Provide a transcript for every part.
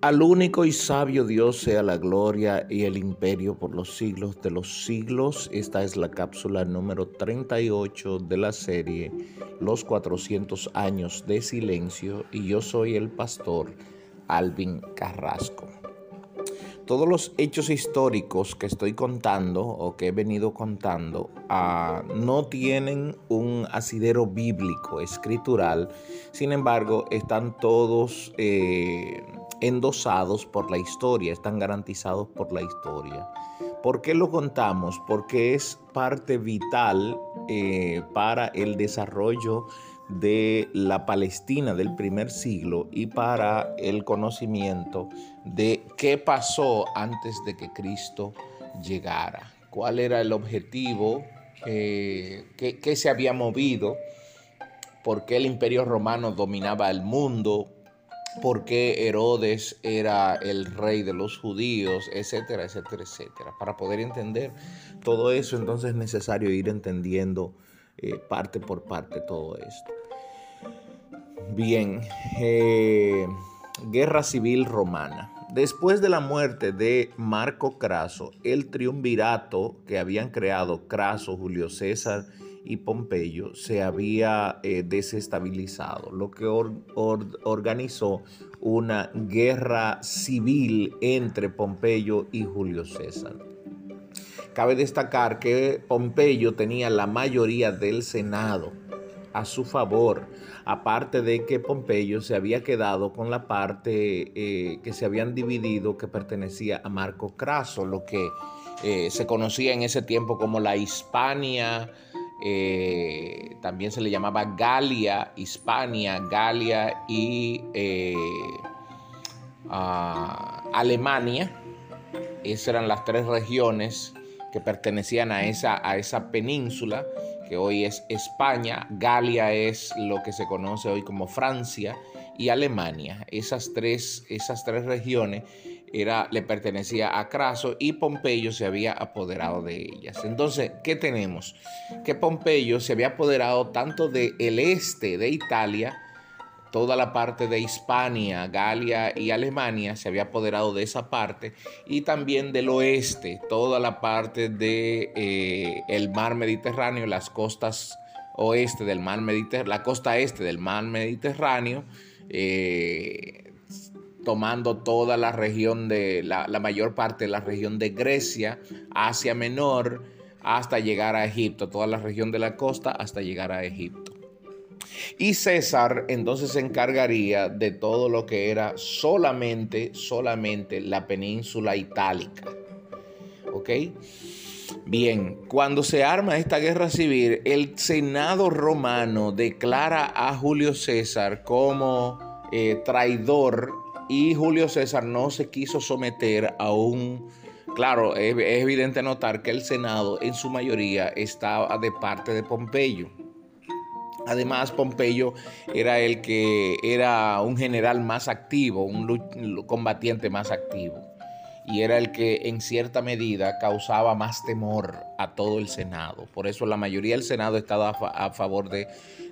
Al único y sabio Dios sea la gloria y el imperio por los siglos de los siglos. Esta es la cápsula número 38 de la serie Los 400 años de silencio y yo soy el pastor Alvin Carrasco. Todos los hechos históricos que estoy contando o que he venido contando ah, no tienen un asidero bíblico, escritural, sin embargo están todos... Eh, endosados por la historia, están garantizados por la historia. ¿Por qué lo contamos? Porque es parte vital eh, para el desarrollo de la Palestina del primer siglo y para el conocimiento de qué pasó antes de que Cristo llegara, cuál era el objetivo, qué se había movido, por qué el imperio romano dominaba el mundo, por qué Herodes era el rey de los judíos, etcétera, etcétera, etcétera. Para poder entender todo eso, entonces es necesario ir entendiendo eh, parte por parte todo esto. Bien, eh, guerra civil romana. Después de la muerte de Marco Craso, el triunvirato que habían creado Craso, Julio César y Pompeyo se había eh, desestabilizado, lo que organizó una guerra civil entre Pompeyo y Julio César. Cabe destacar que Pompeyo tenía la mayoría del Senado a su favor, aparte de que Pompeyo se había quedado con la parte eh, que se habían dividido que pertenecía a Marco Craso, lo que eh, se conocía en ese tiempo como la Hispania eh, también se le llamaba Galia, Hispania, Galia y eh, Alemania. Esas eran las tres regiones que pertenecían a esa, a esa península que hoy es España. Galia es lo que se conoce hoy como Francia y Alemania. Esas tres, esas tres regiones era, le pertenecía a Craso y Pompeyo se había apoderado de ellas. Entonces, ¿qué tenemos? Que Pompeyo se había apoderado tanto del el este de Italia, toda la parte de Hispania, Galia y Alemania se había apoderado de esa parte y también del oeste, toda la parte de eh, mar Mediterráneo, las costas oeste del mar Mediterráneo, la costa este del mar Mediterráneo. Eh, tomando toda la región de, la, mayor parte de la región de Grecia, Asia Menor, hasta llegar a Egipto, toda la región de la costa hasta llegar a Egipto. Y César entonces se encargaría de todo lo que era solamente, solamente la península itálica. ¿Ok? Bien, cuando se arma esta guerra civil, el Senado romano declara a Julio César como eh, traidor y Julio César no se quiso someter a un... Claro, es, evidente notar que el Senado en su mayoría estaba de parte de Pompeyo. Además, Pompeyo era el que era un general más activo, un combatiente más activo. Y era el que en cierta medida causaba más temor a todo el Senado. Por eso la mayoría del Senado estaba a favor de,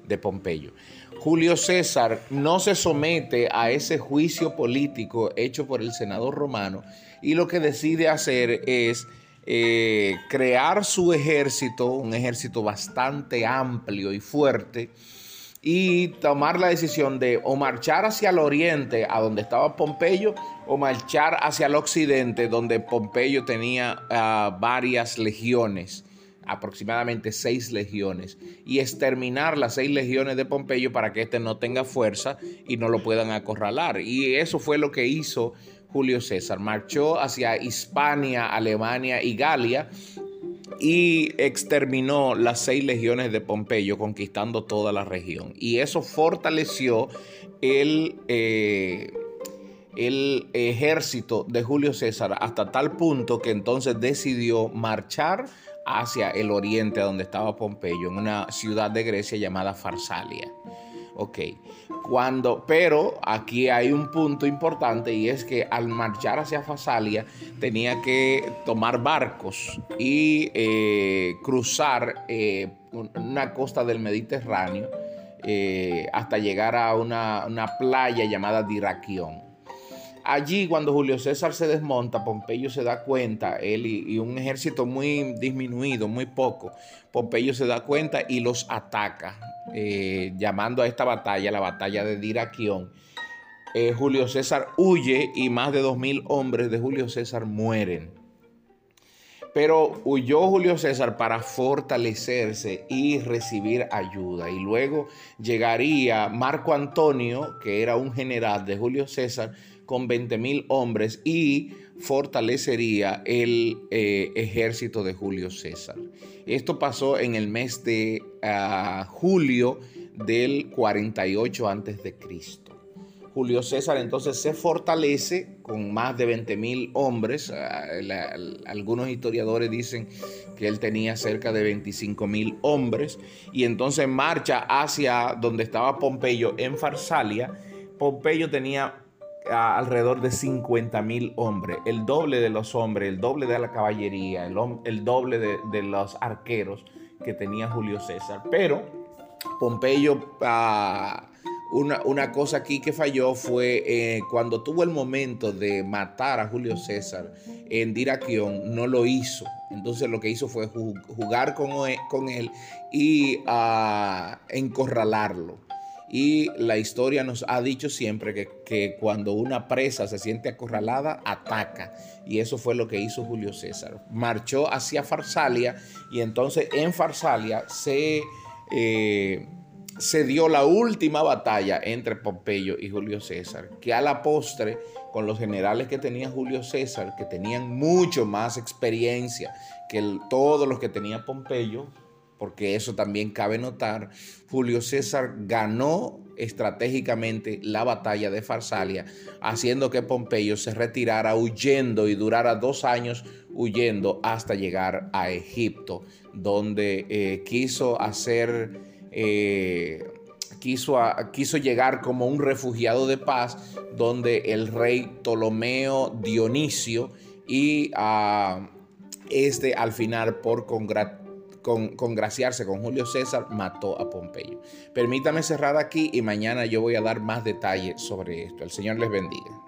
de Pompeyo. Julio César no se somete a ese juicio político hecho por el Senado romano y lo que decide hacer es eh, crear su ejército, un ejército bastante amplio y fuerte, y tomar la decisión de o marchar hacia el oriente, a donde estaba Pompeyo, o marchar hacia el occidente, donde Pompeyo tenía ah, varias legiones aproximadamente seis legiones y exterminar las seis legiones de Pompeyo para que éste no tenga fuerza y no lo puedan acorralar. Y eso fue lo que hizo Julio César. Marchó hacia Hispania, Alemania y Galia y exterminó las seis legiones de Pompeyo, conquistando toda la región. Y eso fortaleció el, eh, el ejército de Julio César hasta tal punto que entonces decidió marchar hacia el oriente, donde estaba Pompeyo, en una ciudad de Grecia llamada Farsalia. Ok, cuando, pero aquí hay un punto importante y es que al marchar hacia Farsalia tenía que tomar barcos y eh, cruzar eh, una costa del Mediterráneo eh, hasta llegar a una, una playa llamada Diraquión. Allí cuando Julio César se desmonta, Pompeyo se da cuenta, él y, un ejército muy disminuido, muy poco, Pompeyo se da cuenta y los ataca, eh, llamando a esta batalla la batalla de Diraquión. Eh, Julio César huye y más de dos mil hombres de Julio César mueren. Pero huyó Julio César para fortalecerse y recibir ayuda. Y luego llegaría Marco Antonio, que era un general de Julio César, con 20 mil hombres y fortalecería el eh, ejército de Julio César. Esto pasó en el mes de ah, julio del 48 antes de Cristo. Julio César entonces se fortalece con más de 20 mil hombres. Ah, algunos historiadores dicen que él tenía cerca de 25 mil hombres y entonces marcha hacia donde estaba Pompeyo en Farsalia. Pompeyo tenía ah, alrededor de 50 mil hombres, el doble de los hombres, el doble de la caballería, el, doble de, los arqueros que tenía Julio César. Pero Pompeyo... Ah, una, cosa aquí que falló fue eh, cuando tuvo el momento de matar a Julio César en Diraquión, no lo hizo. Entonces lo que hizo fue jugar con, e, con él y uh, encorralarlo. Y la historia nos ha dicho siempre que, que, cuando una presa se siente acorralada, ataca. Y eso fue lo que hizo Julio César. Marchó hacia Farsalia y entonces en Farsalia se... Eh, se dio la última batalla entre Pompeyo y Julio César, que a la postre, con los generales que tenía Julio César, que tenían mucho más experiencia que todos los que tenía Pompeyo, porque eso también cabe notar, Julio César ganó estratégicamente la batalla de Farsalia, haciendo que Pompeyo se retirara huyendo y durara dos años huyendo hasta llegar a Egipto, donde eh, quiso hacer eh, quiso, quiso llegar como un refugiado de paz, donde el rey Ptolomeo Dionisio y este al final por congraciarse con Julio César mató a Pompeyo. Permítame cerrar aquí y mañana yo voy a dar más detalles sobre esto. El Señor les bendiga.